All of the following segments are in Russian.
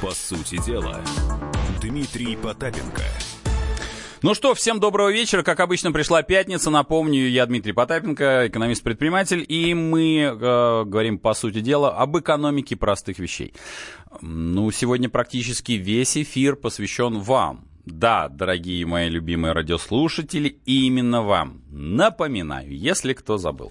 По сути дела, Дмитрий Потапенко. Ну что, всем доброго вечера. Как обычно, пришла пятница. Напомню, я Дмитрий Потапенко, экономист-предприниматель, и мы э, говорим, по сути дела, об экономике простых вещей. Ну, сегодня практически весь эфир посвящен вам. Да, дорогие мои любимые радиослушатели, именно вам. Напоминаю, если кто забыл.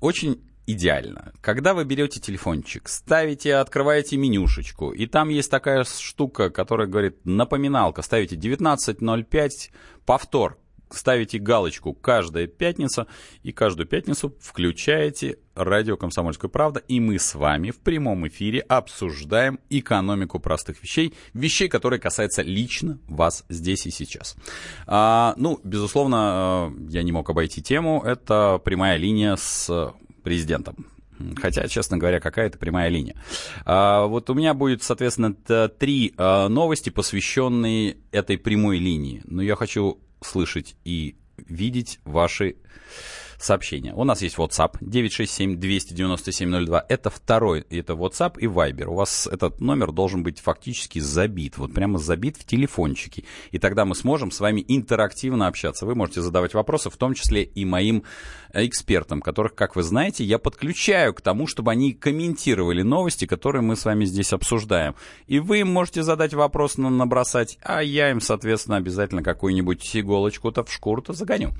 Очень идеально. Когда вы берете телефончик, ставите, открываете менюшечку, и там есть такая штука, которая говорит напоминалка, ставите 19.05, повтор, ставите галочку каждая пятница, и каждую пятницу включаете радио «Комсомольская правда», и мы с вами в прямом эфире обсуждаем экономику простых вещей, вещей, которые касаются лично вас здесь и сейчас. А, ну, безусловно, э, я не мог обойти тему, это прямая линия с президентом. Хотя, честно говоря, какая это прямая линия. А, вот у меня будет, соответственно, три а, новости, посвященные этой прямой линии. Но я хочу слышать и видеть ваши сообщения. У нас есть WhatsApp 967-297-02. Это второй, это WhatsApp и Viber. У вас этот номер должен быть фактически забит, вот прямо забит в телефончике. И тогда мы сможем с вами интерактивно общаться. Вы можете задавать вопросы, в том числе и моим экспертам, которых, как вы знаете, я подключаю к тому, чтобы они комментировали новости, которые мы с вами здесь обсуждаем. И вы им можете задать вопрос, набросать, а я им, соответственно, обязательно какую-нибудь иголочку-то в шкуру-то загоню.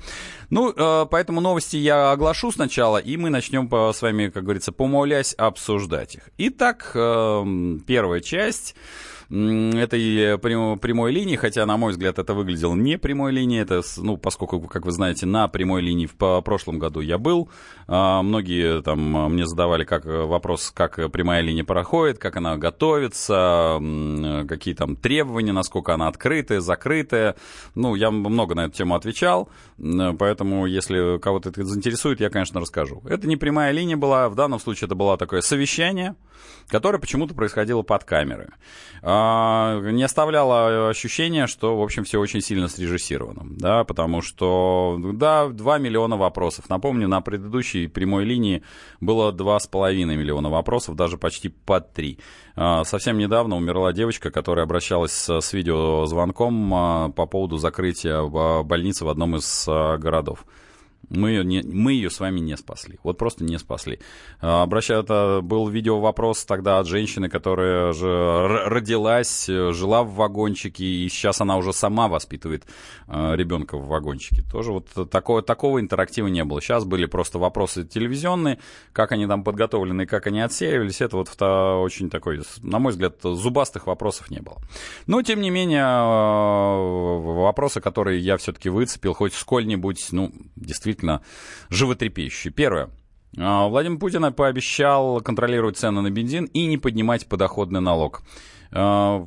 Ну, э, поэтому новости я оглашу сначала, и мы начнем с вами, как говорится, помолясь обсуждать их. Итак, э, первая часть этой прямой линии, хотя, на мой взгляд, это выглядело не прямой линией, это, ну, поскольку, как вы знаете, на прямой линии в прошлом году я был, а, многие там мне задавали как вопрос, как прямая линия проходит, как она готовится, какие там требования, насколько она открытая, закрытая. Ну, я много на эту тему отвечал, поэтому, если кого-то это заинтересует, я, конечно, расскажу. Это не прямая линия была, в данном случае это было такое совещание, которое почему-то происходило под камерой. А, не оставляло ощущения, что, в общем, все очень сильно срежиссировано, да, потому что, да, 2 миллиона вопросов. Напомню, на предыдущей прямой линии было 2,5 миллиона вопросов, даже почти под 3. А, совсем недавно умерла девочка, которая обращалась с видеозвонком а, по поводу закрытия больницы в одном из городов. Мы ее, не, мы ее с вами не спасли. Вот просто не спасли. А, обращаю, это был видео вопрос тогда от женщины, которая же родилась, жила в вагончике, и сейчас она уже сама воспитывает а, ребенка в вагончике. Тоже вот такого, такого интерактива не было. Сейчас были просто вопросы телевизионные, как они там подготовлены, как они отсеивались. Это вот очень такой, на мой взгляд, зубастых вопросов не было. Но, тем не менее, а, вопросы, которые я все-таки выцепил, хоть сколь-нибудь, ну, действительно действительно животрепещущий. Первое. А, Владимир Путин пообещал контролировать цены на бензин и не поднимать подоходный налог. А,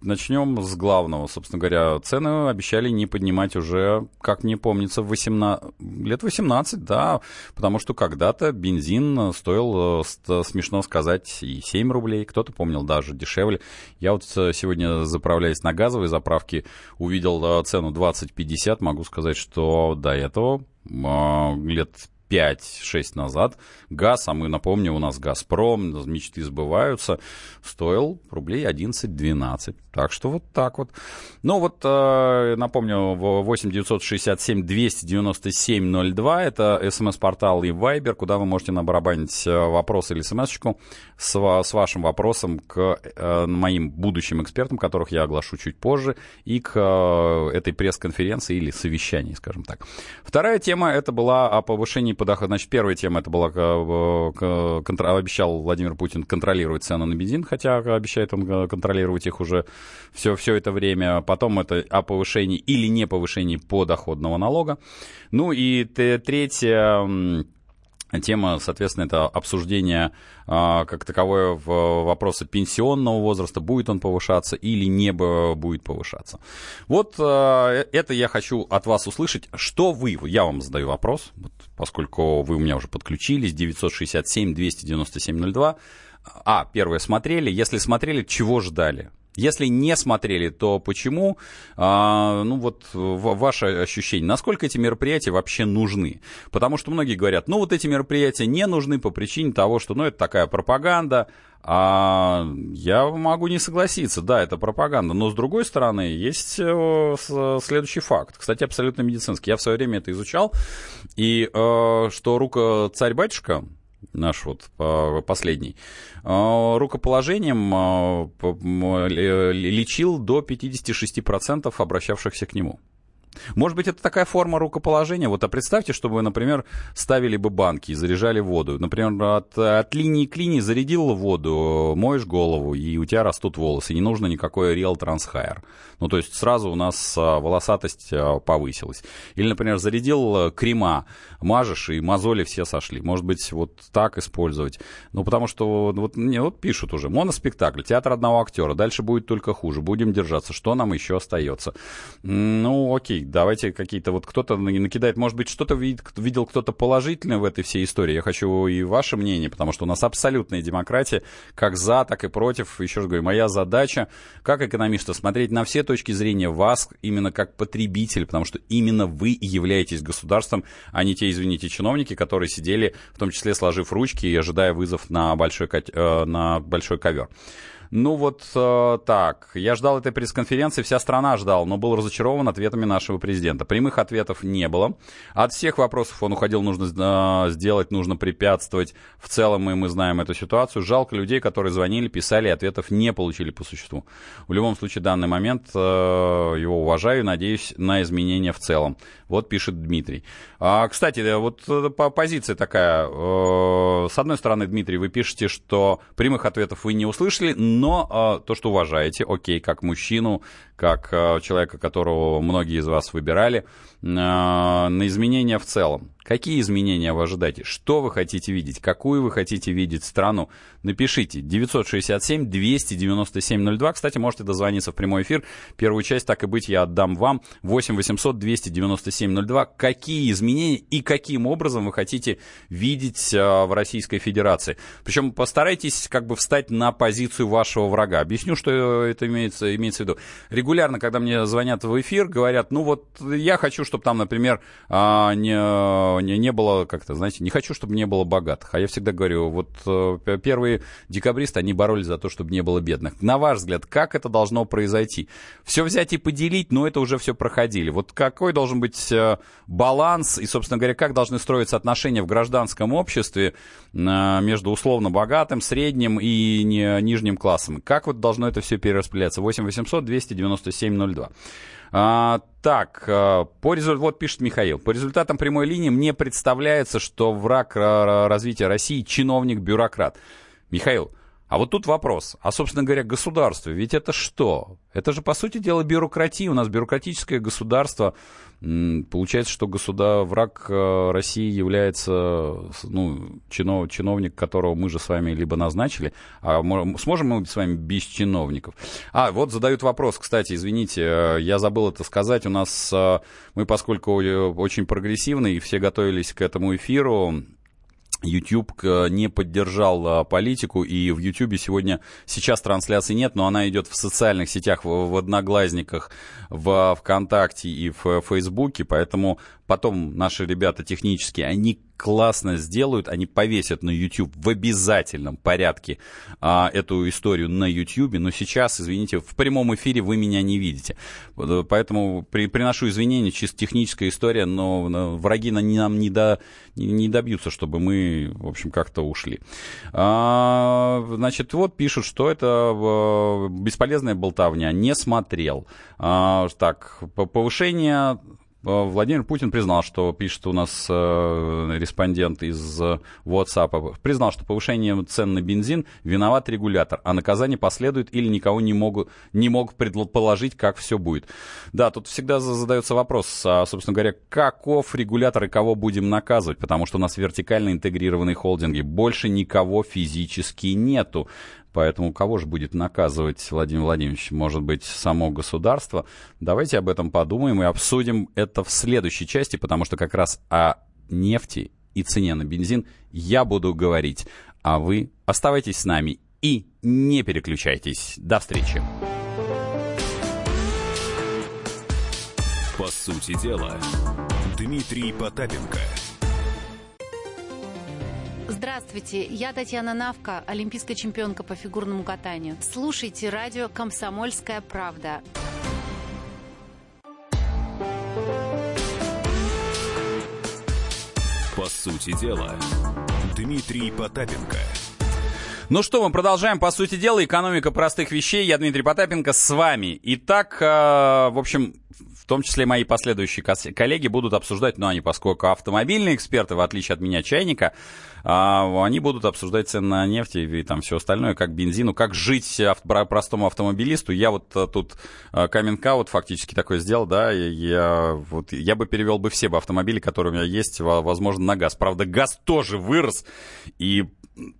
начнем с главного. Собственно говоря, цены обещали не поднимать уже, как мне помнится, 18, лет 18, да, потому что когда-то бензин стоил, э, смешно сказать, и 7 рублей, кто-то помнил даже дешевле. Я вот э, сегодня, заправляясь на газовой заправке, увидел э, цену 20-50, могу сказать, что до этого лет 5-6 назад газ, а мы напомним, у нас «Газпром», мечты сбываются, стоил рублей 11-12. Так что вот так вот. Ну вот, э, напомню, 8 967 297 02 это смс-портал и Viber, куда вы можете набарабанить э, вопрос или смс-очку с, с вашим вопросом к э, моим будущим экспертам, которых я оглашу чуть позже, и к этой пресс-конференции или совещании, скажем так. Вторая тема, это была о повышении подохода. Значит, первая тема, это была, обещал Владимир Путин контролировать цены на бензин, хотя обещает он контролировать их уже все, все это время. Потом это о повышении или не повышении подоходного налога. Ну и третье Тема, соответственно, это обсуждение а, как таковое в вопросы пенсионного возраста, будет он повышаться или не будет повышаться. Вот а, это я хочу от вас услышать. Что вы, я вам задаю вопрос, вот, поскольку вы у меня уже подключились, 967-297-02. А, первое, смотрели. Если смотрели, чего ждали? Если не смотрели, то почему? А, ну вот ваше ощущение, насколько эти мероприятия вообще нужны? Потому что многие говорят, ну вот эти мероприятия не нужны по причине того, что ну это такая пропаганда, а я могу не согласиться, да, это пропаганда, но с другой стороны есть э, следующий факт, кстати, абсолютно медицинский. Я в свое время это изучал, и э, что рука царь-батюшка, наш вот последний, э, рукоположением лечил до 56% обращавшихся к нему. Может быть, это такая форма рукоположения. Вот, а представьте, чтобы вы, например, ставили бы банки и заряжали воду. Например, от, от линии к линии зарядил воду, моешь голову, и у тебя растут волосы. Не нужно никакой Real Transhair. Ну, то есть сразу у нас а, волосатость а, повысилась. Или, например, зарядил а, крема, мажешь, и мозоли все сошли. Может быть, вот так использовать. Ну, потому что вот, мне вот пишут уже, моноспектакль, театр одного актера, дальше будет только хуже. Будем держаться. Что нам еще остается? Ну, окей, давайте какие-то вот кто-то накидает, может быть, что-то видел кто-то положительное в этой всей истории. Я хочу и ваше мнение, потому что у нас абсолютная демократия, как за, так и против. Еще раз говорю, моя задача, как экономиста, смотреть на все точки зрения вас именно как потребитель, потому что именно вы являетесь государством, а не те, извините, чиновники, которые сидели, в том числе сложив ручки и ожидая вызов на большой, э, на большой ковер. Ну вот э, так, я ждал этой пресс-конференции, вся страна ждал, но был разочарован ответами нашего президента. Прямых ответов не было. От всех вопросов он уходил, нужно э, сделать, нужно препятствовать. В целом мы, мы знаем эту ситуацию. Жалко людей, которые звонили, писали, ответов не получили по существу. В любом случае, данный момент э, его уважаю, надеюсь на изменения в целом. Вот пишет Дмитрий. А, кстати, вот э, по позиция такая. Э, с одной стороны, Дмитрий, вы пишете, что прямых ответов вы не услышали, но э, то, что уважаете, окей, как мужчину, как э, человека, которого многие из вас выбирали, э, на изменения в целом. Какие изменения вы ожидаете? Что вы хотите видеть? Какую вы хотите видеть страну? Напишите 967-297-02. Кстати, можете дозвониться в прямой эфир. Первую часть, так и быть, я отдам вам. 8 800 297 02. Какие изменения и каким образом вы хотите видеть э, в Российской Федерации? Причем постарайтесь как бы встать на позицию вашего врага. Объясню, что это имеется, имеется в виду регулярно, когда мне звонят в эфир, говорят, ну вот я хочу, чтобы там, например, а, не, не, не было как-то, знаете, не хочу, чтобы не было богатых. А я всегда говорю, вот э, первые декабристы, они боролись за то, чтобы не было бедных. На ваш взгляд, как это должно произойти? Все взять и поделить, но это уже все проходили. Вот какой должен быть э, баланс и, собственно говоря, как должны строиться отношения в гражданском обществе э, между условно богатым, средним и нижним классом? Как вот должно это все перераспределяться? 8 800 290 9702. А, так, а, по результатам, вот пишет Михаил, по результатам прямой линии мне представляется, что враг развития России чиновник-бюрократ. Михаил, а вот тут вопрос. А, собственно говоря, государство, ведь это что? Это же, по сути дела, бюрократия. У нас бюрократическое государство. Получается, что государ... враг э, России является ну, чинов... чиновник, которого мы же с вами либо назначили. А сможем мы с вами без чиновников? А, вот задают вопрос, кстати, извините, э, я забыл это сказать. У нас, э, мы, поскольку очень прогрессивны, и все готовились к этому эфиру, YouTube э, не поддержал э, политику, и в YouTube сегодня, сейчас трансляции нет, но она идет в социальных сетях, в, в Одноглазниках, в ВКонтакте и в Фейсбуке, поэтому потом наши ребята технические, они классно сделают, они повесят на YouTube в обязательном порядке а, эту историю на YouTube, но сейчас, извините, в прямом эфире вы меня не видите. Э, поэтому при, приношу извинения, чисто техническая история, но, но враги нам не, до, не, не добьются, чтобы мы, в общем, как-то ушли. А, значит, вот пишут, что это э, бесполезная болтовня, не смотрел. А, так, повышение Э, Владимир Путин признал, что пишет у нас э, респондент из WhatsApp, признал, что повышение цен на бензин виноват регулятор, а наказание последует или никого не, могут, не мог предположить, как все будет. Да, тут всегда задается вопрос, а, собственно говоря, каков регулятор и кого будем наказывать, потому что у нас вертикально интегрированные холдинги, больше никого физически нету. Поэтому кого же будет наказывать Владимир Владимирович? Может быть, само государство? Давайте об этом подумаем и обсудим это в следующей части, потому что как раз о нефти и цене на бензин я буду говорить. А вы оставайтесь с нами и не переключайтесь. До встречи. По сути дела, Дмитрий Потапенко – Здравствуйте, я Татьяна Навка, олимпийская чемпионка по фигурному катанию. Слушайте радио «Комсомольская правда». По сути дела, Дмитрий Потапенко. Ну что, мы продолжаем, по сути дела, экономика простых вещей. Я Дмитрий Потапенко с вами. Итак, э, в общем, том числе мои последующие коллеги будут обсуждать, ну, они, поскольку автомобильные эксперты, в отличие от меня, чайника, а, они будут обсуждать цены на нефть и там все остальное, как бензину, как жить простому автомобилисту. Я вот а, тут каминг вот фактически такой сделал, да, я, вот, я бы перевел бы все бы автомобили, которые у меня есть, возможно, на газ. Правда, газ тоже вырос, и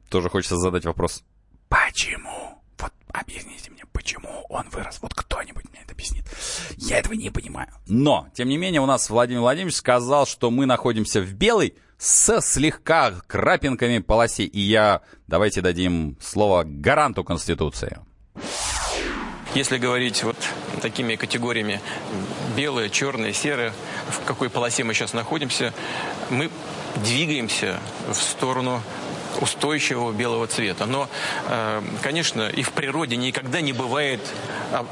тоже хочется задать вопрос, почему? Вот объясните мне, почему он вырос? Вот кто-нибудь мне это объяснит. Я этого не понимаю. Но, тем не менее, у нас Владимир Владимирович сказал, что мы находимся в белой с слегка крапинками полосе. И я, давайте дадим слово гаранту Конституции. Если говорить вот такими категориями белое, черное, серое, в какой полосе мы сейчас находимся, мы двигаемся в сторону устойчивого белого цвета. Но, э, конечно, и в природе никогда не бывает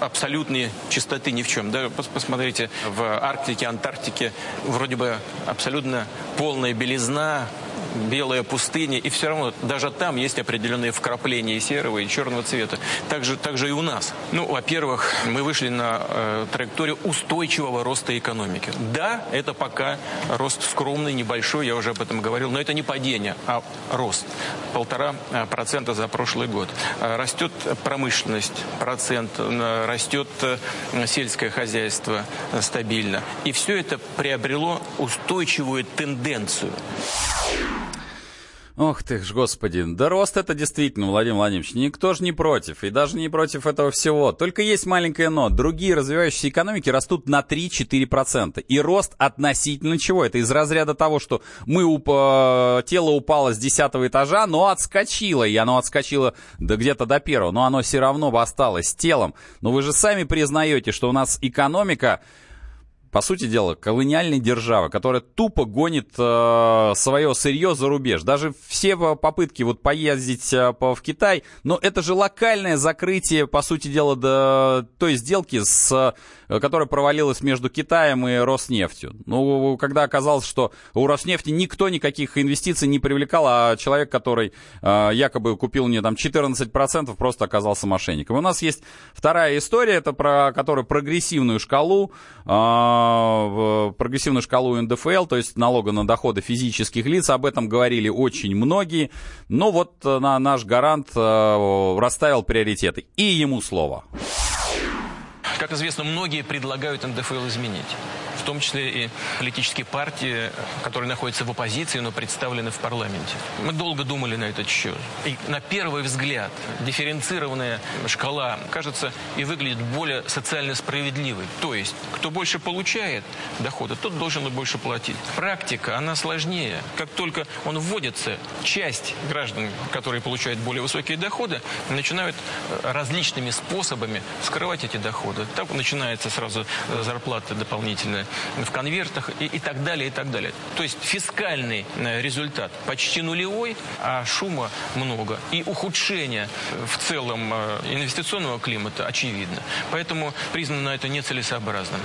абсолютной чистоты ни в чем. Да, посмотрите, в Арктике, Антарктике вроде бы абсолютно полная белизна, белая пустыня, и все равно даже там есть определенные вкрапления серого, и черного цвета. Также, также и у нас. Ну, во-первых, мы вышли на э, траекторию устойчивого роста экономики. Да, это пока рост скромный, небольшой, я уже об этом говорил, но это не падение, а рост. Полтора э, процента за прошлый год. Э, растет промышленность, процент, э, растет сельское хозяйство стабильно. И все это приобрело устойчивую тенденцию. Ох ты ж, господи, да рост это действительно, Владимир Владимирович, никто же не против, и даже не против этого всего. Только есть маленькое но. Другие развивающиеся экономики растут на 3-4%. И рост относительно чего? Это из разряда того, что мы уп э, тело упало с 10 этажа, но отскочило, и оно отскочило да где-то до первого, но оно все равно бы осталось телом. Но вы же сами признаете, что у нас экономика по сути дела, колониальной державы, которая тупо гонит э, свое сырье за рубеж. Даже все попытки вот поездить э, по, в Китай, но это же локальное закрытие, по сути дела, до той сделки, с, э, которая провалилась между Китаем и Роснефтью. Ну, когда оказалось, что у Роснефти никто никаких инвестиций не привлекал, а человек, который э, якобы купил у нее там 14%, просто оказался мошенником. У нас есть вторая история, это про которую прогрессивную шкалу, э, прогрессивную шкалу НДФЛ, то есть налога на доходы физических лиц. Об этом говорили очень многие. Но вот э, на, наш гарант э, расставил приоритеты. И ему слово. Как известно, многие предлагают НДФЛ изменить том числе и политические партии, которые находятся в оппозиции, но представлены в парламенте. Мы долго думали на этот счет. И на первый взгляд дифференцированная шкала, кажется, и выглядит более социально справедливой. То есть, кто больше получает дохода, тот должен и больше платить. Практика, она сложнее. Как только он вводится, часть граждан, которые получают более высокие доходы, начинают э, различными способами скрывать эти доходы. Так начинается сразу э, зарплата дополнительная в конвертах и, и так далее, и так далее. То есть фискальный э, результат почти нулевой, а шума много. И ухудшение в целом э, инвестиционного климата очевидно. Поэтому признано это нецелесообразным.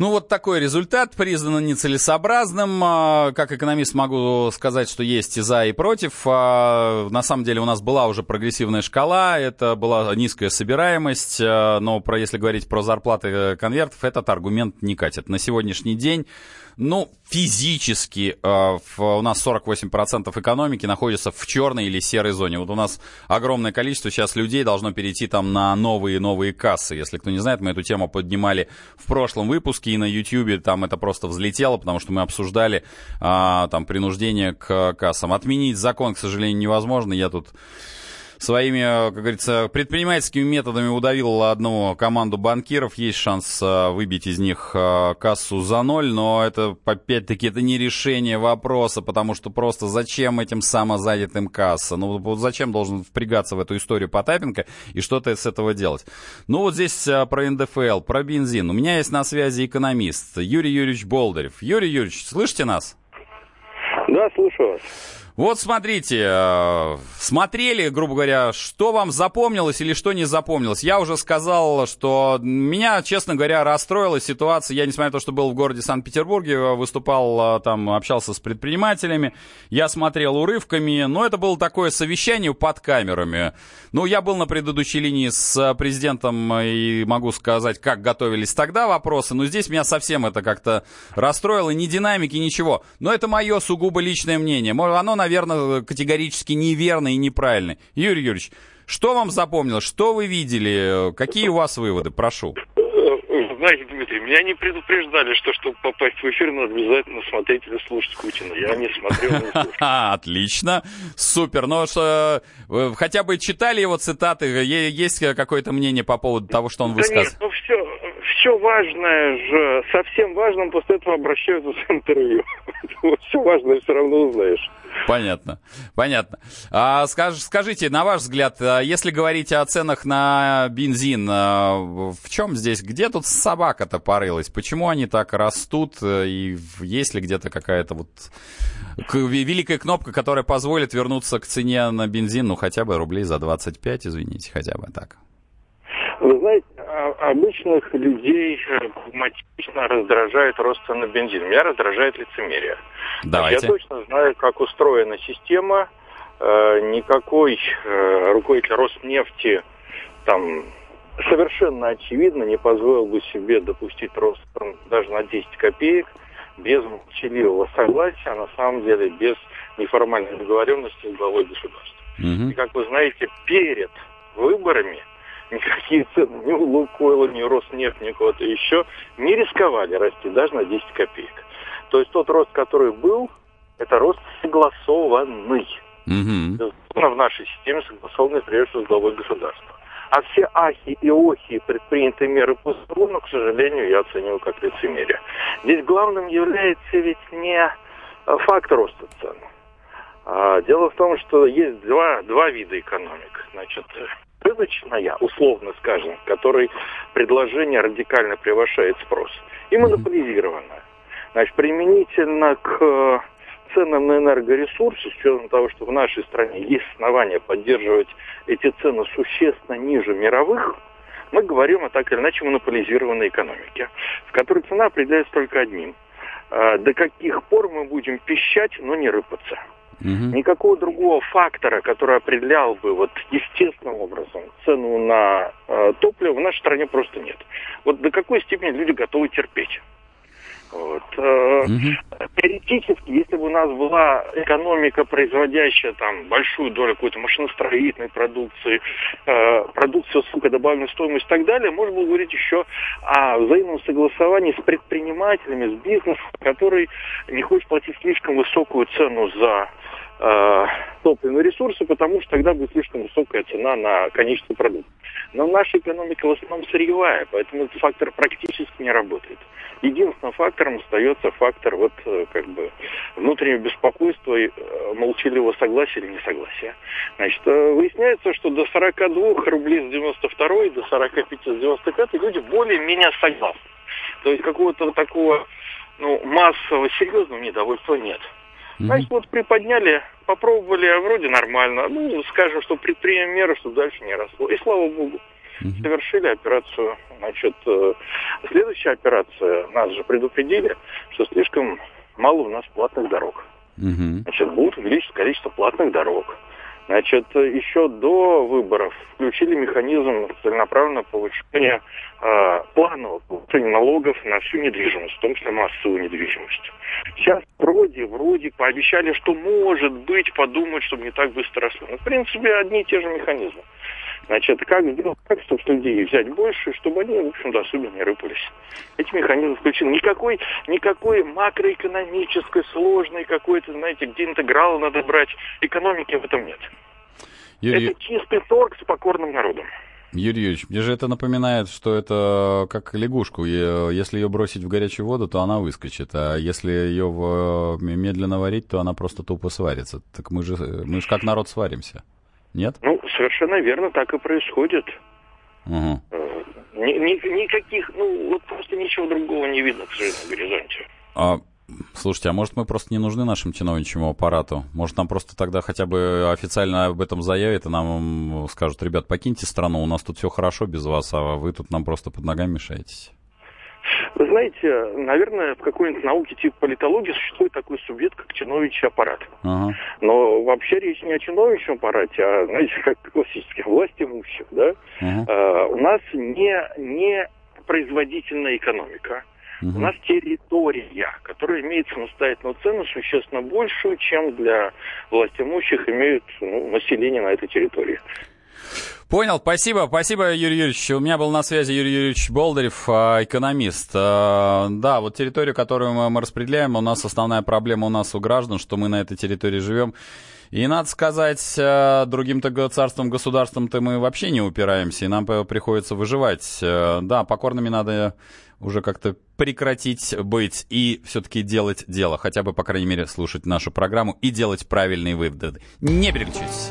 Ну, вот такой результат признан нецелесообразным. А, как экономист могу сказать, что есть и за, и против. А, на самом деле у нас была уже прогрессивная шкала, это была низкая собираемость, а, но про, если говорить про зарплаты конвертов, этот аргумент не катит. На сегодняшний день ну, физически у нас 48% экономики находится в черной или серой зоне. Вот у нас огромное количество сейчас людей должно перейти там на новые-новые кассы. Если кто не знает, мы эту тему поднимали в прошлом выпуске, и на YouTube там это просто взлетело, потому что мы обсуждали э, там принуждение к кассам. Отменить закон, к сожалению, невозможно. Я тут своими, как говорится, предпринимательскими методами удавил одну команду банкиров. Есть шанс выбить из них кассу за ноль, но это, опять-таки, это не решение вопроса, потому что просто зачем этим самозанятым касса? Ну, вот зачем должен впрягаться в эту историю Потапенко и что-то с этого делать? Ну, вот здесь про НДФЛ, про бензин. У меня есть на связи экономист Юрий Юрьевич Болдырев. Юрий Юрьевич, слышите нас? Да, слушаю вас. Вот смотрите, э, смотрели, грубо говоря, что вам запомнилось или что не запомнилось. Я уже сказал, что меня, честно говоря, расстроила ситуация. Я, несмотря на то, что был в городе Санкт-Петербурге, выступал э, там, общался с предпринимателями, я смотрел урывками, но это было такое совещание под камерами. Ну, я был на предыдущей линии с президентом и могу сказать, как готовились тогда вопросы, но здесь меня совсем это как-то расстроило, ни динамики, ничего. Но это мое сугубо личное мнение. Оно, наверное, категорически неверно и неправильно. Юрий Юрьевич, что вам запомнилось? Что вы видели? Какие у вас выводы? Прошу. Знаете, Дмитрий, меня не предупреждали, что чтобы попасть в эфир, надо обязательно смотреть или слушать Путина. Я не смотрел, не слушал. Отлично, супер. Но что, хотя бы читали его цитаты? Есть какое-то мнение по поводу того, что он высказал? Да нет, ну все, все важное же, совсем важным после этого обращаются с интервью. Все важное все равно узнаешь. Понятно, понятно. А, скаж, скажите, на ваш взгляд, а, если говорить о ценах на бензин, а, в чем здесь, где тут собака-то порылась? Почему они так растут? И есть ли где-то какая-то вот великая кнопка, которая позволит вернуться к цене на бензин, ну хотя бы рублей за 25, извините, хотя бы так? Вы знаете, обычных людей прагматично раздражает рост цен на бензин. Меня раздражает лицемерие. Давайте. Я точно знаю, как устроена система. Э, никакой э, руководитель Роснефти там совершенно очевидно не позволил бы себе допустить рост даже на 10 копеек без молчаливого согласия, а на самом деле без неформальной договоренности с главой государства. Угу. И, как вы знаете, перед выборами никакие цены ни у Лукойла, ни у Роснефть, ни кого-то еще не рисковали расти даже на 10 копеек. То есть тот рост, который был, это рост согласованный. Угу. В нашей системе согласованный прежде всего с главой государства. А все ахи и охи предпринятые меры по закону, к сожалению, я оцениваю как лицемерие. Здесь главным является ведь не э, факт роста цен. А дело в том, что есть два, два вида экономик. Значит, рыночная, условно скажем, которой предложение радикально превышает спрос, и монополизированная. Значит, применительно к э, ценам на энергоресурсы, с учетом того, что в нашей стране есть основания поддерживать эти цены существенно ниже мировых, мы говорим о так или иначе монополизированной экономике, в которой цена определяется только одним. Э, до каких пор мы будем пищать, но не рыпаться. Угу. Никакого другого фактора, который определял бы вот естественным образом цену на э, топливо в нашей стране просто нет. Вот до какой степени люди готовы терпеть. Вот. Угу. Теоретически, если бы у нас была экономика, производящая там большую долю какой-то машиностроительной продукции, э, продукции с добавленной стоимостью и так далее, можно было говорить еще о взаимном согласовании с предпринимателями, с бизнесом, который не хочет платить слишком высокую цену за э, топливные ресурсы, потому что тогда будет слишком высокая цена на конечный продукт. Но наша экономика в основном сырьевая, поэтому этот фактор практически не работает. Единственным фактором остается фактор вот э, как бы внутреннего беспокойства, и э, молчаливого согласия или несогласия. Значит, э, выясняется, что до 42 рублей с 92 до 45 с 95 люди более-менее согласны. То есть какого-то такого ну, массового серьезного недовольства нет. Значит, вот приподняли, попробовали, а вроде нормально. Ну, скажем, что предпримем меры, чтобы дальше не росло. И слава богу. Совершили операцию. Значит, э, следующая операция, нас же предупредили, что слишком мало у нас платных дорог. Значит, будут увеличить количество платных дорог. Значит, еще до выборов включили механизм целенаправленного повышения э, планового повышения налогов на всю недвижимость, в том числе массовую недвижимость. Сейчас вроде, вроде пообещали, что может быть подумать, чтобы не так быстро росло. Но, в принципе, одни и те же механизмы. Значит, как сделать так, чтобы людей взять больше, чтобы они, в общем-то, особенно не рыпались. Эти механизмы включены. Никакой, никакой макроэкономической, сложной какой-то, знаете, где интегралы надо брать, экономики в этом нет. Юрий... Это чистый торг с покорным народом. Юрий Юрьевич, мне же это напоминает, что это как лягушку. Если ее бросить в горячую воду, то она выскочит. А если ее в... медленно варить, то она просто тупо сварится. Так мы же, мы же как народ сваримся. Нет? Ну, совершенно верно, так и происходит. Угу. Ни, ни, никаких, ну, вот просто ничего другого не видно, к сожалению, на горизонте. А Слушайте, а может мы просто не нужны нашему чиновничьему аппарату? Может нам просто тогда хотя бы официально об этом заявят и нам скажут, ребят, покиньте страну, у нас тут все хорошо без вас, а вы тут нам просто под ногами мешаетесь? Вы знаете, наверное, в какой-нибудь науке типа политологии существует такой субъект, как чиновничий аппарат. Ага. Но вообще речь не о чиновничьем аппарате, а, знаете, как классических власть имущих, да? Ага. А, у нас не, не производительная экономика. Угу. У нас территория, которая имеет самостоятельную цену существенно большую, чем для властимущих имеют ну, население на этой территории. Понял, спасибо, спасибо, Юрий Юрьевич. У меня был на связи Юрий Юрьевич Болдырев, а, экономист. А, да, вот территорию, которую мы распределяем, у нас основная проблема у нас у граждан, что мы на этой территории живем. И надо сказать, а, другим-то царством, государством-то мы вообще не упираемся, и нам приходится выживать. Да, покорными надо уже как-то прекратить быть и все-таки делать дело. Хотя бы, по крайней мере, слушать нашу программу и делать правильные выводы. Не переключайтесь.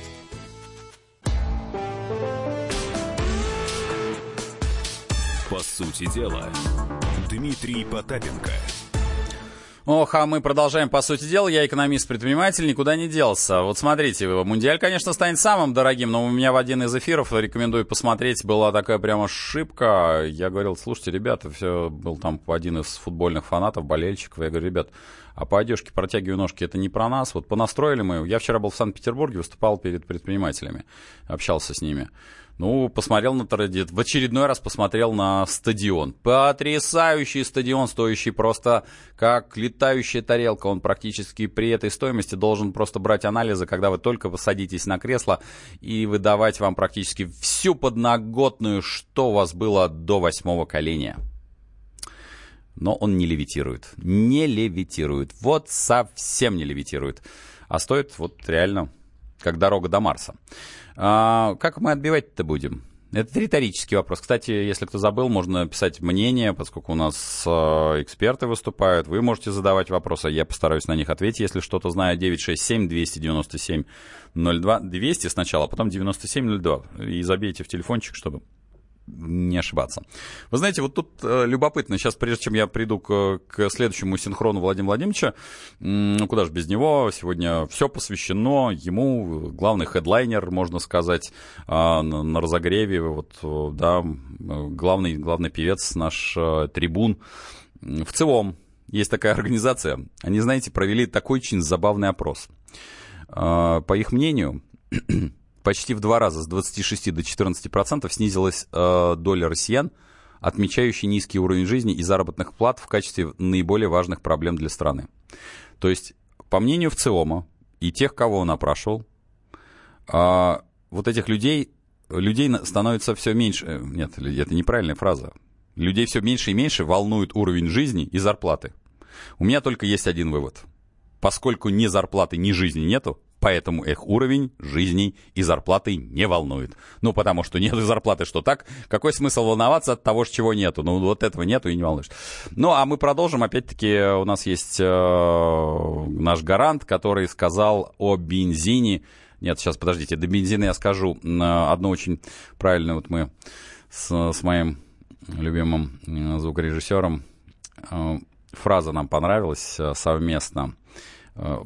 По сути дела, Дмитрий Потапенко. Ох, а мы продолжаем, по сути дела. Я экономист-предприниматель, никуда не делся. Вот смотрите, Мундиаль, конечно, станет самым дорогим, но у меня в один из эфиров, рекомендую посмотреть, была такая прямо ошибка. Я говорил, слушайте, ребята, все, был там один из футбольных фанатов, болельщиков. Я говорю, ребят, а по одежке протягиваю ножки, это не про нас. Вот понастроили мы. Я вчера был в Санкт-Петербурге, выступал перед предпринимателями, общался с ними. Ну, посмотрел на традит, в очередной раз посмотрел на стадион. Потрясающий стадион, стоящий просто как летающая тарелка. Он практически при этой стоимости должен просто брать анализы, когда вы только посадитесь на кресло и выдавать вам практически всю подноготную, что у вас было до восьмого коления. Но он не левитирует. Не левитирует. Вот совсем не левитирует. А стоит вот реально как дорога до Марса. А, как мы отбивать-то будем? Это риторический вопрос. Кстати, если кто забыл, можно писать мнение, поскольку у нас э, эксперты выступают. Вы можете задавать вопросы, я постараюсь на них ответить. Если что-то знаю, 967-297-02. 200 сначала, а потом 97-02. И забейте в телефончик, чтобы не ошибаться. Вы знаете, вот тут э, любопытно, сейчас, прежде чем я приду к, к следующему синхрону Владимира Владимировича, ну куда же без него, сегодня все посвящено ему, главный хедлайнер, можно сказать, э, на, на разогреве, вот, да, главный, главный певец, наш э, трибун. В целом, есть такая организация, они, знаете, провели такой очень забавный опрос. Э, по их мнению, почти в два раза, с 26 до 14 процентов снизилась э, доля россиян, отмечающие низкий уровень жизни и заработных плат в качестве наиболее важных проблем для страны. То есть, по мнению ВЦИОМа и тех, кого он опрашивал, э, вот этих людей, людей становится все меньше... Э, нет, это неправильная фраза. Людей все меньше и меньше волнует уровень жизни и зарплаты. У меня только есть один вывод. Поскольку ни зарплаты, ни жизни нету, поэтому их уровень жизни и зарплаты не волнует. Ну, потому что нет зарплаты, что так? Какой смысл волноваться от того, чего нету? Ну, вот этого нету и не волнуешь. Ну, а мы продолжим. Опять-таки, у нас есть э, наш гарант, который сказал о бензине. Нет, сейчас, подождите, до бензина я скажу. Одно очень правильное, вот мы с, с моим любимым э, звукорежиссером, э, фраза нам понравилась э, совместно.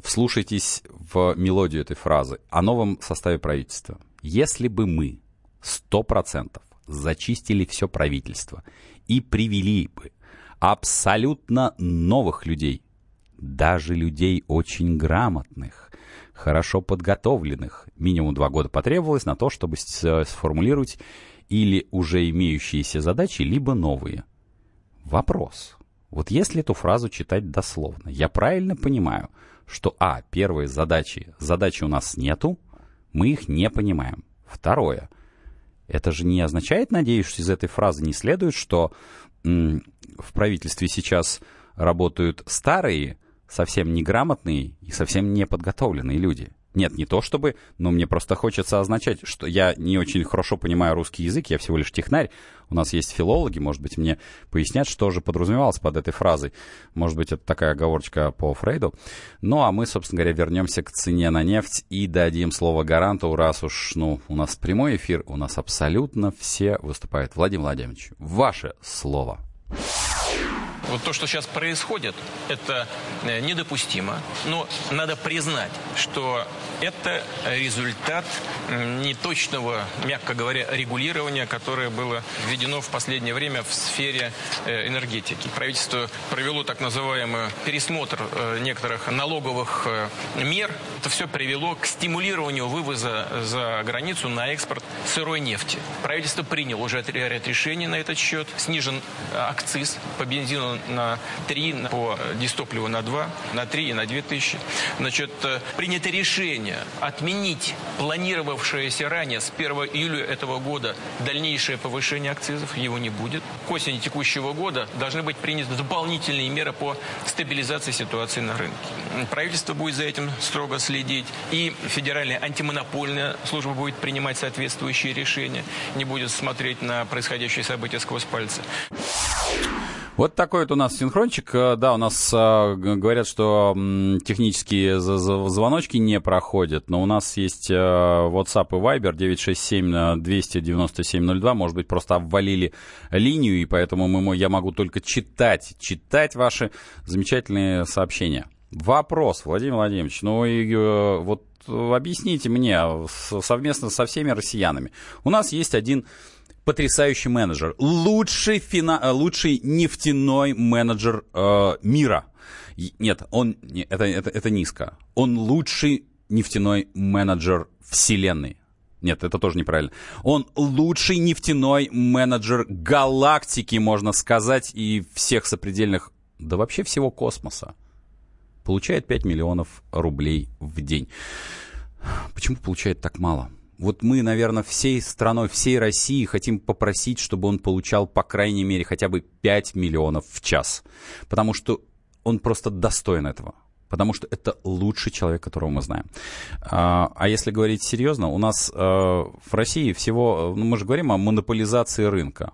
Вслушайтесь в мелодию этой фразы о новом составе правительства. Если бы мы сто процентов зачистили все правительство и привели бы абсолютно новых людей, даже людей очень грамотных, хорошо подготовленных. Минимум два года потребовалось на то, чтобы сформулировать или уже имеющиеся задачи, либо новые. Вопрос. Вот если эту фразу читать дословно, я правильно понимаю, что, а, первые задачи, задачи у нас нету, мы их не понимаем. Второе. Это же не означает, надеюсь, что из этой фразы не следует, что в правительстве сейчас работают старые, совсем неграмотные и совсем неподготовленные люди. Нет, не то чтобы, но мне просто хочется означать, что я не очень хорошо понимаю русский язык, я всего лишь технарь. У нас есть филологи, может быть, мне пояснят, что же подразумевалось под этой фразой. Может быть, это такая оговорочка по Фрейду. Ну, а мы, собственно говоря, вернемся к цене на нефть и дадим слово гаранту, раз уж, ну, у нас прямой эфир, у нас абсолютно все выступают. Владимир Владимирович, ваше слово. Вот то, что сейчас происходит, это э, недопустимо. Но надо признать, что это результат неточного, мягко говоря, регулирования, которое было введено в последнее время в сфере э, энергетики. Правительство провело так называемый пересмотр э, некоторых налоговых мер. Это все привело к стимулированию вывоза за границу на экспорт сырой нефти. Правительство приняло уже ряд решений на этот счет. Снижен акциз по бензину на 3, по дистопливу на 2, на 3 и на 2 тысячи. Значит, э, принято решение отменить планировавшееся ранее с 1 июля этого года дальнейшее повышение акцизов. Его не будет. К осени текущего года должны быть приняты дополнительные меры по стабилизации ситуации на рынке. Правительство будет за этим строго следить. И Федеральная антимонопольная служба будет принимать соответствующие решения. Не будет смотреть на происходящие события сквозь пальцы. Вот такой вот у нас синхрончик. Э, да, у нас э, говорят, что технические звоночки не проходят, но у нас есть э, WhatsApp и Viber 967-297-02. Может быть, просто обвалили линию, и поэтому мы, я могу только читать, читать ваши замечательные сообщения. Вопрос, Владимир Владимирович, ну и вот объясните мне совместно со всеми россиянами. У нас есть один потрясающий менеджер, лучший, фина... Э, лучший нефтяной менеджер э, мира. Нет, он это, это, это низко. Он лучший нефтяной менеджер вселенной. Нет, это тоже неправильно. Он лучший нефтяной менеджер галактики, можно сказать, и всех сопредельных, да вообще всего космоса. Получает 5 миллионов рублей в день. Почему получает так мало? Вот мы, наверное, всей страной, всей России хотим попросить, чтобы он получал, по крайней мере, хотя бы 5 миллионов в час. Потому что он просто достоин этого. Потому что это лучший человек, которого мы знаем. А, а если говорить серьезно, у нас а, в России всего, ну, мы же говорим о монополизации рынка.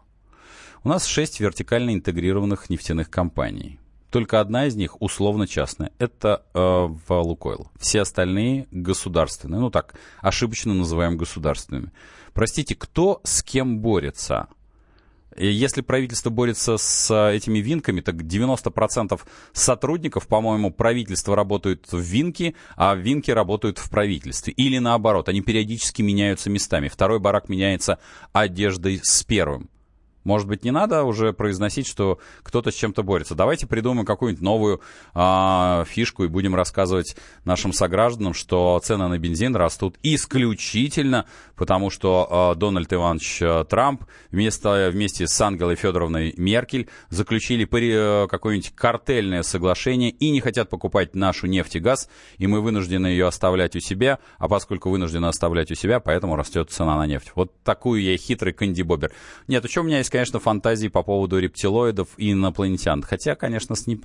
У нас 6 вертикально интегрированных нефтяных компаний. Только одна из них условно частная. Это э, в Лукойл. Все остальные государственные. Ну так, ошибочно называем государственными. Простите, кто с кем борется? И если правительство борется с этими винками, так 90% сотрудников, по-моему, правительства работают в винке, а винки работают в правительстве. Или наоборот, они периодически меняются местами. Второй барак меняется одеждой с первым. Может быть, не надо уже произносить, что кто-то с чем-то борется. Давайте придумаем какую-нибудь новую а, фишку и будем рассказывать нашим согражданам, что цены на бензин растут исключительно потому, что а, Дональд Иванович а, Трамп вместо, вместе с Ангелой Федоровной Меркель заключили а, какое-нибудь картельное соглашение и не хотят покупать нашу нефть и газ, и мы вынуждены ее оставлять у себя, а поскольку вынуждены оставлять у себя, поэтому растет цена на нефть. Вот такую я хитрый Кэнди Бобер. Нет, что у меня есть конечно, фантазии по поводу рептилоидов и инопланетян. Хотя, конечно, с ним...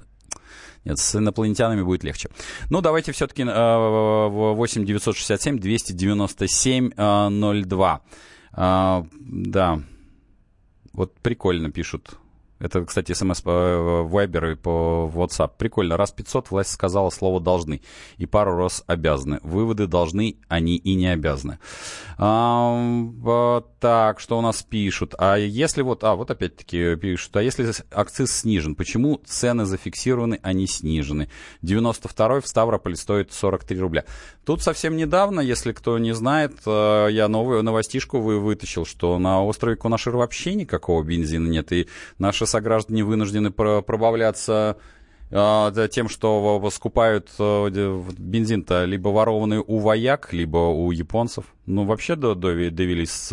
Нет, с инопланетянами будет легче. Ну, давайте все-таки 8 967 297 02. Да. Вот прикольно пишут. Это, кстати, смс по Viber и по WhatsApp. Прикольно. Раз 500 власть сказала слово «должны». И пару раз «обязаны». Выводы должны, они и не обязаны. А, так, что у нас пишут? А если вот... А, вот опять-таки пишут. А если акциз снижен, почему цены зафиксированы, а не снижены? 92-й в Ставрополе стоит 43 рубля. Тут совсем недавно, если кто не знает, э, я новую новостишку вы вытащил, что на острове Кунашир вообще никакого бензина нет. И наши сограждане вынуждены пробавляться тем, что скупают э, бензин-то либо ворованный у вояк, либо у японцев. Ну, вообще довелись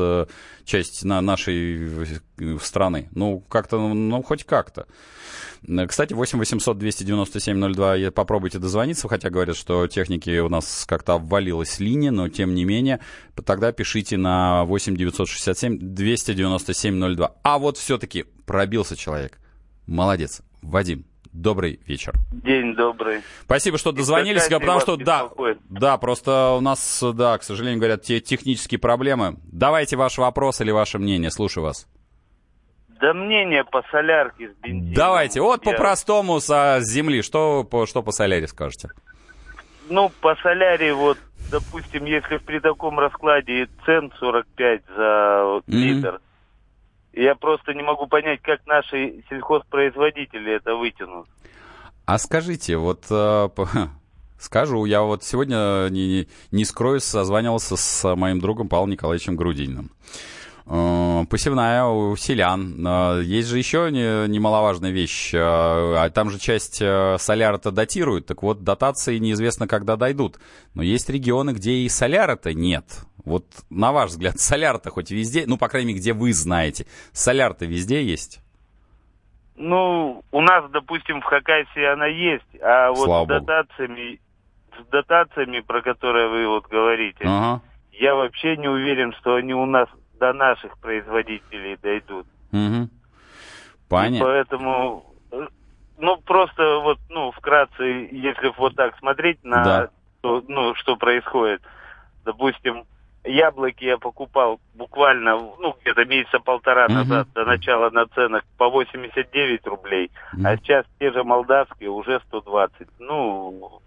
часть на нашей страны. Ну, как-то, ну, хоть как-то. Кстати, 8 800 297 02, попробуйте дозвониться, хотя говорят, что техники у нас как-то обвалилась линия, но тем не менее, тогда пишите на 8 967 297 02. А вот все-таки пробился человек. Молодец. Вадим, добрый вечер. День добрый. Спасибо, что дозвонились, потому что, да, да, просто у нас, да, к сожалению, говорят, те технические проблемы. Давайте ваш вопрос или ваше мнение, слушаю вас. Да мнение по солярке с бензином. Давайте, вот Я... по-простому со земли. Что по, что по соляре скажете? Ну, по соляре, вот, допустим, если при таком раскладе цен 45 за вот, mm-hmm. Я просто не могу понять, как наши сельхозпроизводители это вытянут. А скажите, вот э, скажу, я вот сегодня не, не скроюсь, созванивался с моим другом Павлом Николаевичем Грудининым. Э, посевная у селян. Э, есть же еще немаловажная вещь. Э, там же часть соляра-то датируют. Так вот, дотации неизвестно, когда дойдут. Но есть регионы, где и соляра-то нет. Вот на ваш взгляд, соляр-то хоть везде, ну, по крайней мере, где вы знаете, соляр-то везде есть? Ну, у нас, допустим, в Хакасии она есть, а вот Слава с дотациями, с дотациями, про которые вы вот говорите, ага. я вообще не уверен, что они у нас до наших производителей дойдут. Угу. Понятно. И поэтому, ну, просто вот, ну, вкратце, если вот так смотреть на да. то, ну, что происходит. Допустим, яблоки я покупал буквально, ну, где-то месяца полтора угу. назад до начала наценок по 89 рублей, угу. а сейчас те же молдавские уже 120. Ну,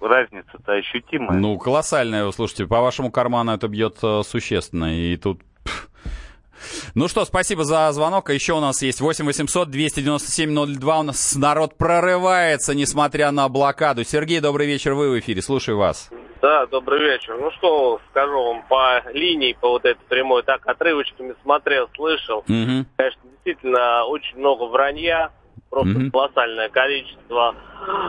разница-то ощутимая. Ну, колоссальная, слушайте, по вашему карману это бьет э, существенно, и тут ну что, спасибо за звонок. А еще у нас есть 8 800 297 02. У нас народ прорывается, несмотря на блокаду. Сергей, добрый вечер, вы в эфире. Слушаю вас. Да, добрый вечер. Ну что скажу вам по линии, по вот этой прямой, так отрывочками смотрел, слышал. Угу. Конечно, действительно очень много вранья, просто угу. колоссальное количество.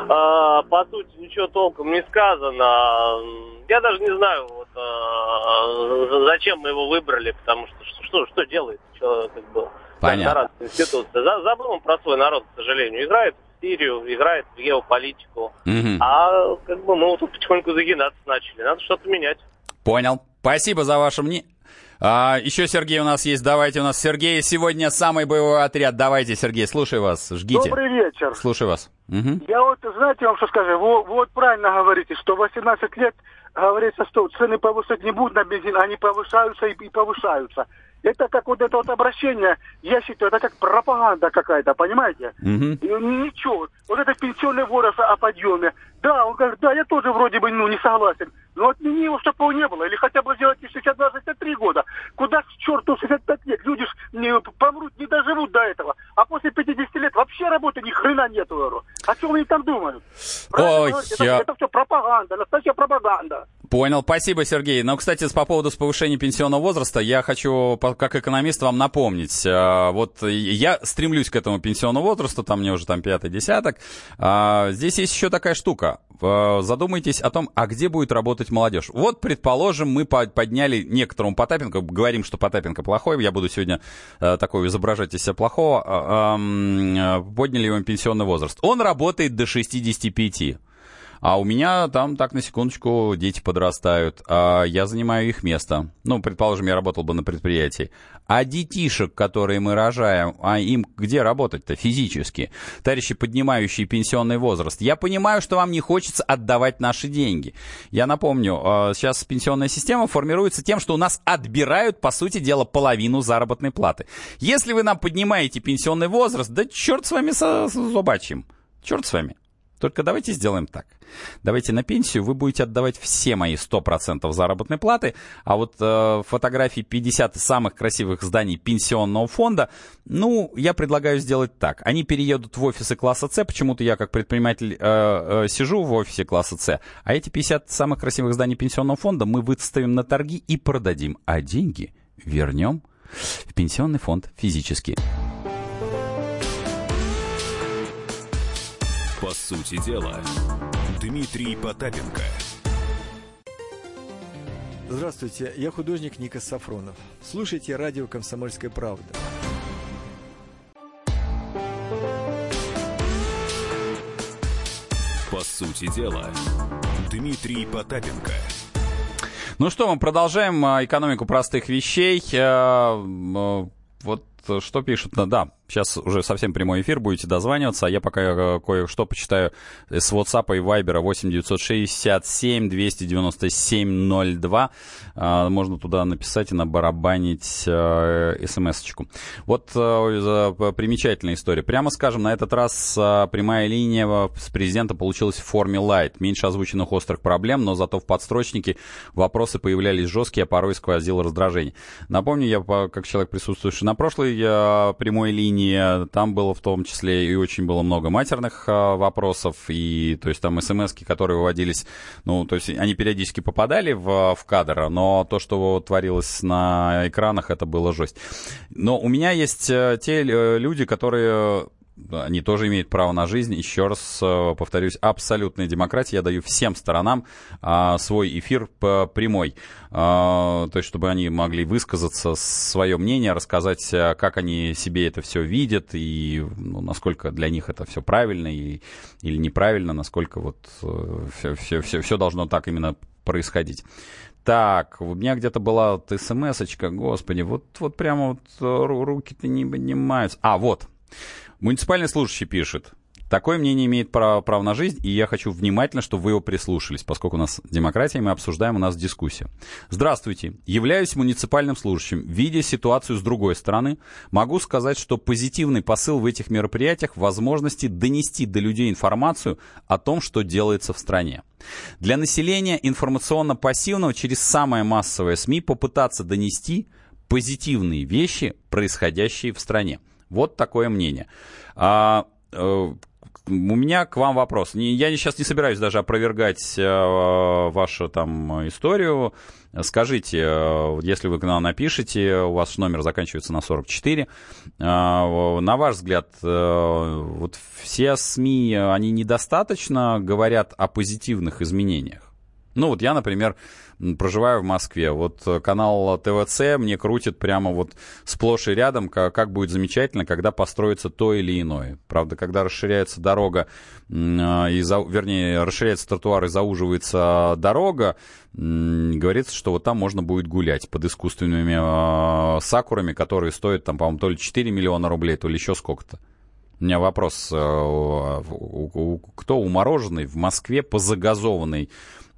А, по сути, ничего толком не сказано. Я даже не знаю, вот, а, зачем мы его выбрали, потому что что, что делает? Что, как бы, Понятно. Институция. Забыл он про свой народ, к сожалению. Играет в Сирию, играет в геополитику. Угу. А как бы мы тут потихоньку загинаться начали. Надо что-то менять. Понял. Спасибо за ваше мнение. А, еще Сергей у нас есть. Давайте у нас Сергей сегодня самый боевой отряд. Давайте, Сергей, слушай вас, жгите. Добрый вечер. Слушай вас. Угу. Я вот, знаете, вам что скажу, вот, вот правильно говорите, что 18 лет говорится, что цены повышать не будут на бензин, они повышаются и, и повышаются. Это как вот это вот обращение, я считаю, это как пропаганда какая-то, понимаете? Угу. И, ничего. Вот это пенсионный возраст о подъеме. Да, он говорит, да, я тоже вроде бы ну, не согласен. Но отмени его, чтобы его не было. Или хотя бы сделать 62-63 года. Куда к черту 65 лет? Люди ж не, помрут, не доживут до этого. А после 50 лет вообще работы ни хрена нету. О чем они там думают? Ой, это, я... это все пропаганда, настоящая пропаганда. Понял, спасибо, Сергей. Но, кстати, по поводу повышения пенсионного возраста, я хочу, как экономист, вам напомнить. А, вот я стремлюсь к этому пенсионному возрасту, там мне уже там пятый десяток. А, здесь есть еще такая штука. Задумайтесь о том, а где будет работать молодежь. Вот, предположим, мы подняли некоторому Потапенко, говорим, что Потапенко плохой, я буду сегодня э, такой изображать из себя плохого, а, подняли ему пенсионный возраст. Он работает до 65. А у меня там, так, на секундочку, дети подрастают, а я занимаю их место. Ну, предположим, я работал бы на предприятии. А детишек, которые мы рожаем, а им где работать-то физически? Товарищи, поднимающие пенсионный возраст. Я понимаю, что вам не хочется отдавать наши деньги. Я напомню, а, сейчас пенсионная система формируется тем, что у нас отбирают, по сути дела, половину заработной платы. Если вы нам поднимаете пенсионный возраст, да черт с вами со зубачьим. Черт с вами. Только давайте сделаем так. Давайте на пенсию вы будете отдавать все мои 100% заработной платы, а вот э, фотографии 50 самых красивых зданий пенсионного фонда, ну, я предлагаю сделать так. Они переедут в офисы класса С, почему-то я как предприниматель э, э, сижу в офисе класса С, а эти 50 самых красивых зданий пенсионного фонда мы выставим на торги и продадим, а деньги вернем в пенсионный фонд физически. По сути дела, Дмитрий Потапенко. Здравствуйте, я художник Никас Сафронов. Слушайте радио «Комсомольская правда». По сути дела, Дмитрий Потапенко. Ну что, мы продолжаем а, экономику простых вещей. А, вот что пишут, да, Сейчас уже совсем прямой эфир, будете дозваниваться, а я пока э, кое-что почитаю с WhatsApp и Viber 8 967 297 02. Можно туда написать и набарабанить э, смс-очку. Вот э, примечательная история. Прямо скажем, на этот раз прямая линия с президента получилась в форме light. Меньше озвученных острых проблем, но зато в подстрочнике вопросы появлялись жесткие, а порой сквозило раздражение. Напомню, я как человек, присутствующий на прошлой прямой линии, линии, там было в том числе и очень было много матерных а, вопросов, и то есть там смс которые выводились, ну, то есть они периодически попадали в, в кадр, но то, что творилось на экранах, это было жесть. Но у меня есть э, те э, люди, которые они тоже имеют право на жизнь. Еще раз э, повторюсь, абсолютная демократия. Я даю всем сторонам а, свой эфир по прямой. А, то есть, чтобы они могли высказаться, свое мнение, рассказать, э, как они себе это все видят и ну, насколько для них это все правильно и, или неправильно, насколько вот все, все, все, все должно так именно происходить. Так, у меня где-то была вот смс-очка, господи, вот, вот прямо вот э, руки-то не поднимаются. А, вот. Муниципальный служащий пишет. Такое мнение имеет право, право на жизнь, и я хочу внимательно, чтобы вы его прислушались, поскольку у нас демократия, мы обсуждаем, у нас дискуссия. Здравствуйте. Являюсь муниципальным служащим. Видя ситуацию с другой стороны, могу сказать, что позитивный посыл в этих мероприятиях – возможности донести до людей информацию о том, что делается в стране. Для населения информационно-пассивного через самое массовое СМИ попытаться донести позитивные вещи, происходящие в стране. Вот такое мнение. А, э, у меня к вам вопрос. Я сейчас не собираюсь даже опровергать э, вашу там историю. Скажите, э, если вы к нам напишите, у вас номер заканчивается на 44, на ваш взгляд, вот все СМИ, они недостаточно говорят о позитивных изменениях? Ну вот я, например, проживаю в Москве. Вот э, канал ТВЦ мне крутит прямо вот сплошь и рядом, как, как будет замечательно, когда построится то или иное. Правда, когда расширяется дорога, э, и за, вернее, расширяется тротуар и зауживается дорога, говорится, что вот там можно будет гулять под искусственными э, сакурами, которые стоят там, по-моему, то ли 4 миллиона рублей, то ли еще сколько-то. У меня вопрос, кто умороженный в Москве по загазованной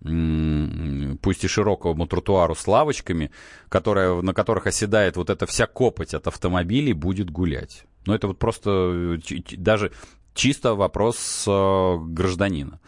пусть и широкому тротуару с лавочками, которая, на которых оседает вот эта вся копоть от автомобилей, будет гулять. Но это вот просто даже чисто вопрос э, гражданина.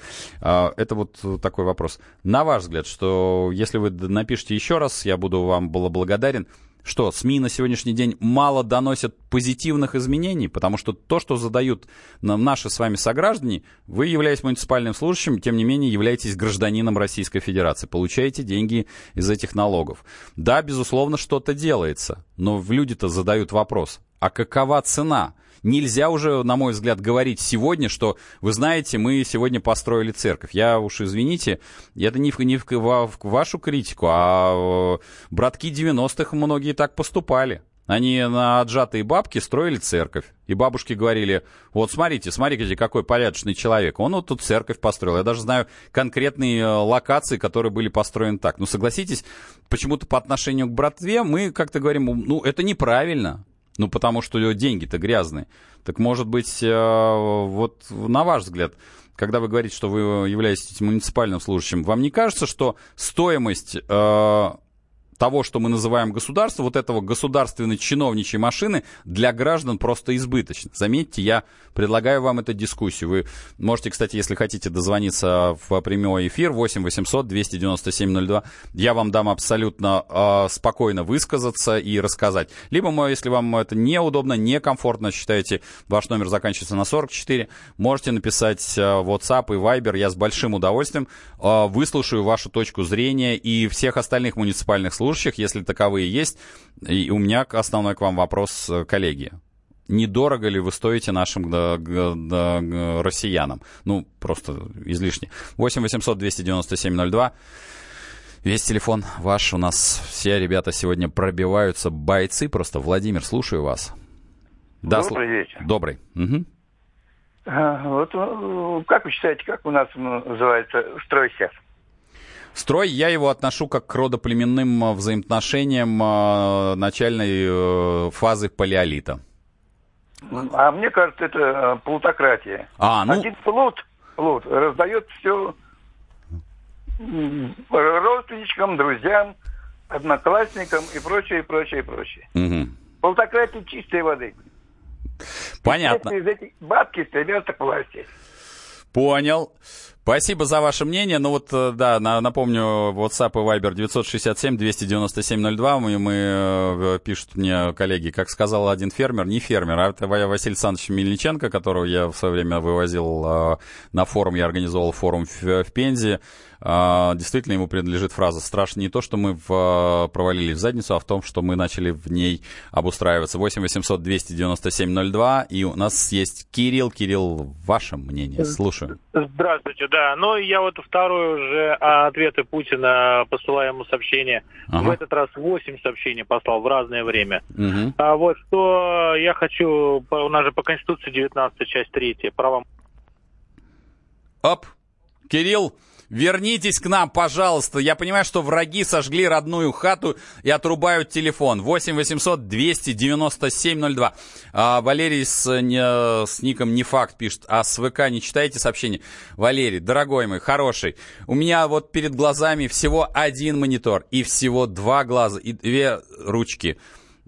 Э, это вот такой вопрос. На ваш взгляд, что если вы напишите еще раз, я буду вам благодарен, что, СМИ на сегодняшний день мало доносят позитивных изменений, потому что то, что задают нам наши с вами сограждане, вы, являетесь муниципальным служащим, тем не менее являетесь гражданином Российской Федерации, получаете деньги из этих налогов. Да, безусловно, что-то делается, но люди-то задают вопрос, а какова цена? Нельзя уже, на мой взгляд, говорить сегодня, что, вы знаете, мы сегодня построили церковь. Я уж извините, это не в, не в, в вашу критику, а э, братки 90-х многие так поступали. Они на отжатые бабки строили церковь. И бабушки говорили, вот смотрите, смотрите, какой порядочный человек. Он вот тут церковь построил. Я даже знаю конкретные э, локации, которые были построены так. Ну, согласитесь, почему-то по отношению к братве мы как-то говорим, ну, это неправильно. Ну, потому что деньги-то грязные. Так, может быть, э, вот на ваш взгляд, когда вы говорите, что вы являетесь муниципальным служащим, вам не кажется, что стоимость э, того, что мы называем государство, вот этого государственной чиновничьей машины для граждан просто избыточно. Заметьте, я предлагаю вам эту дискуссию. Вы можете, кстати, если хотите дозвониться в прямой эфир 8 800 297 02, я вам дам абсолютно э, спокойно высказаться и рассказать. Либо, если вам это неудобно, некомфортно, считаете, ваш номер заканчивается на 44, можете написать э, WhatsApp и Viber, я с большим удовольствием э, выслушаю вашу точку зрения и всех остальных муниципальных служб служащих, если таковые есть. И у меня основной к вам вопрос, э, коллеги. Недорого ли вы стоите нашим да, да, россиянам? Ну, просто излишне. 8 800 297 02. Весь телефон ваш. У нас все ребята сегодня пробиваются. Бойцы просто. Владимир, слушаю вас. Да, Добрый сл... вечер. Добрый. Угу. А, вот э, как вы считаете, как у нас называется стройсев? Строй, я его отношу как к родоплеменным э, взаимоотношениям э, начальной э, фазы палеолита. А мне кажется, это плутократия. А, ну... Один плут, плут раздает все родственничкам, друзьям, одноклассникам и прочее, и прочее, и прочее. Угу. Плутократия чистой воды. Понятно. Из этих бабки стремятся к власти. Понял. Спасибо за ваше мнение. Ну вот, э, да, напомню, WhatsApp и Viber 967-297-02. Мы, мы, э, пишут мне коллеги, как сказал один фермер, не фермер, а это Василий Александрович Мельниченко, которого я в свое время вывозил э, на форум, я организовал форум в, в Пензе. А, действительно ему принадлежит фраза «Страшно не то, что мы в, провалились в задницу, а в том, что мы начали в ней обустраиваться». 8 800 297 02, и у нас есть Кирилл. Кирилл, ваше мнение, слушаю. Здравствуйте, да. Ну, я вот второй уже ответы Путина посылаю ему сообщение. Ага. В этот раз 8 сообщений послал в разное время. Угу. А вот что я хочу, у нас же по Конституции 19 часть 3, права... Оп, Кирилл, Вернитесь к нам, пожалуйста. Я понимаю, что враги сожгли родную хату и отрубают телефон. 8 800 297 02. А, Валерий с, не, с ником не факт пишет. А с ВК не читаете сообщение? Валерий, дорогой мой, хороший. У меня вот перед глазами всего один монитор и всего два глаза и две ручки.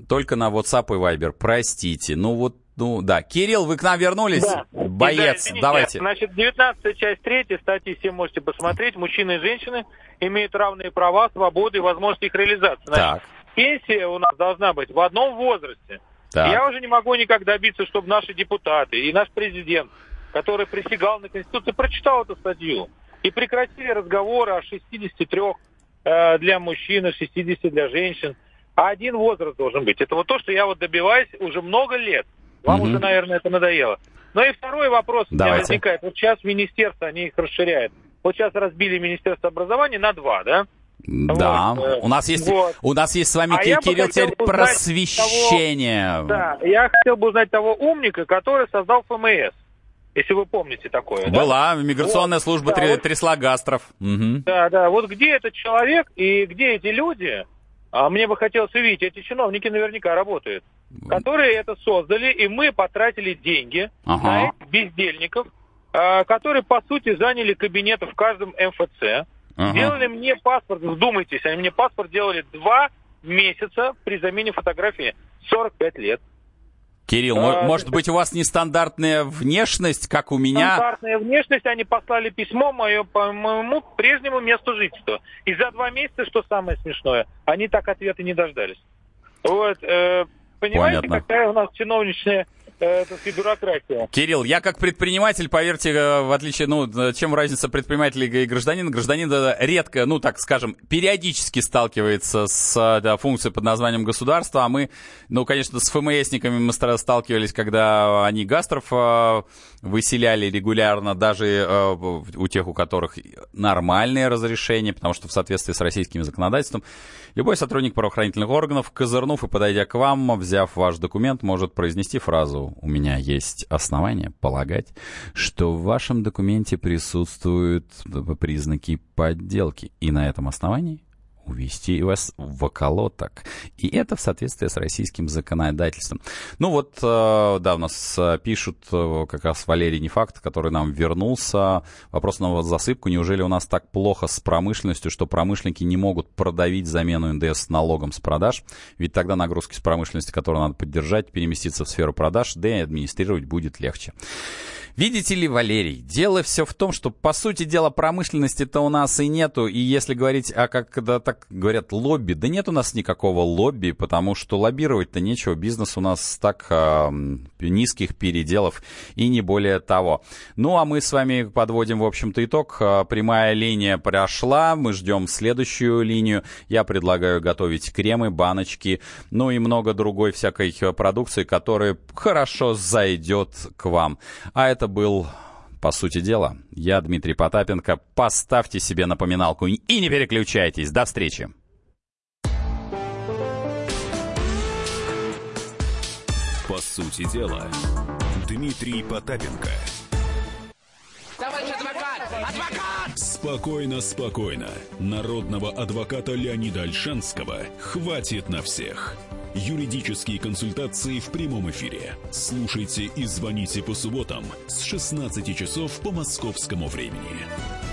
Только на WhatsApp и Viber. Простите. Ну вот ну да. Кирилл, вы к нам вернулись? Да. Боец, да, давайте. Значит, 19 часть 3 статьи все можете посмотреть. Мужчины и женщины имеют равные права, свободы и возможности их реализации. Значит, так. Пенсия у нас должна быть в одном возрасте. Так. Я уже не могу никак добиться, чтобы наши депутаты и наш президент, который присягал на Конституцию, прочитал эту статью. И прекратили разговоры о 63 э, для мужчин и 60 для женщин. А один возраст должен быть. Это вот то, что я вот добиваюсь уже много лет. Вам угу. уже, наверное, это надоело. Ну и второй вопрос Давайте. у меня возникает. Вот сейчас министерство, они их расширяют. Вот сейчас разбили Министерство образования на два, да? Да, вот. Э, у нас есть вот. у нас есть с вами а Кирилл теперь просвещение. Того, да, я хотел бы узнать того умника, который создал ФМС. Если вы помните такое. Была да? миграционная вот, служба да, три, вот, трясла гастров. Угу. Да, да. Вот где этот человек и где эти люди? А мне бы хотелось увидеть, эти чиновники наверняка работают которые это создали, и мы потратили деньги ага. на этих бездельников, э, которые, по сути, заняли кабинеты в каждом МФЦ, ага. сделали мне паспорт, вдумайтесь, они мне паспорт делали два месяца при замене фотографии 45 лет. Кирилл, а, может быть, у вас нестандартная внешность, как у меня? Стандартная внешность, они послали письмо мое по моему прежнему месту жительства. И за два месяца, что самое смешное, они так ответа не дождались. Вот, э, Понимаете, Понятно. какая у нас чиновничная э, сказать, бюрократия. Кирилл, я как предприниматель, поверьте, э, в отличие, ну, чем разница предпринимателя и гражданина, гражданин редко, ну, так скажем, периодически сталкивается с да, функцией под названием государства, а мы, ну, конечно, с ФМСниками мы сталкивались, когда они гастров э, выселяли регулярно, даже э, у тех, у которых нормальные разрешения, потому что в соответствии с российским законодательством любой сотрудник правоохранительных органов, козырнув и подойдя к вам, взяв ваш документ, может произнести фразу «У меня есть основания полагать, что в вашем документе присутствуют признаки подделки, и на этом основании увести вас в околоток. И это в соответствии с российским законодательством. Ну вот, э, да, у нас э, пишут э, как раз Валерий Нефакт, который нам вернулся. Вопрос на засыпку. Неужели у нас так плохо с промышленностью, что промышленники не могут продавить замену НДС налогом с продаж? Ведь тогда нагрузки с промышленности, которые надо поддержать, переместиться в сферу продаж, да и администрировать будет легче. Видите ли, Валерий, дело все в том, что, по сути дела, промышленности-то у нас и нету. И если говорить, а как когда так говорят, лобби, да нет у нас никакого лобби, потому что лоббировать-то нечего. Бизнес у нас так э, низких переделов и не более того. Ну, а мы с вами подводим, в общем-то, итог. А, прямая линия прошла, мы ждем следующую линию. Я предлагаю готовить кремы, баночки, ну и много другой всякой продукции, которая хорошо зайдет к вам. А это был по сути дела. Я Дмитрий Потапенко. Поставьте себе напоминалку и не переключайтесь. До встречи. По сути дела, Дмитрий Потапенко. Товарищ адвокат! Адвокат! Спокойно, спокойно. Народного адвоката Леонида Альшанского хватит на всех. Юридические консультации в прямом эфире. Слушайте и звоните по субботам с 16 часов по московскому времени.